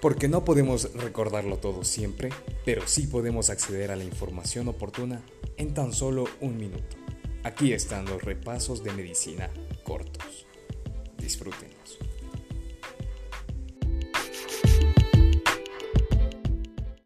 Porque no podemos recordarlo todo siempre, pero sí podemos acceder a la información oportuna en tan solo un minuto. Aquí están los repasos de medicina cortos. Disfrútenlos.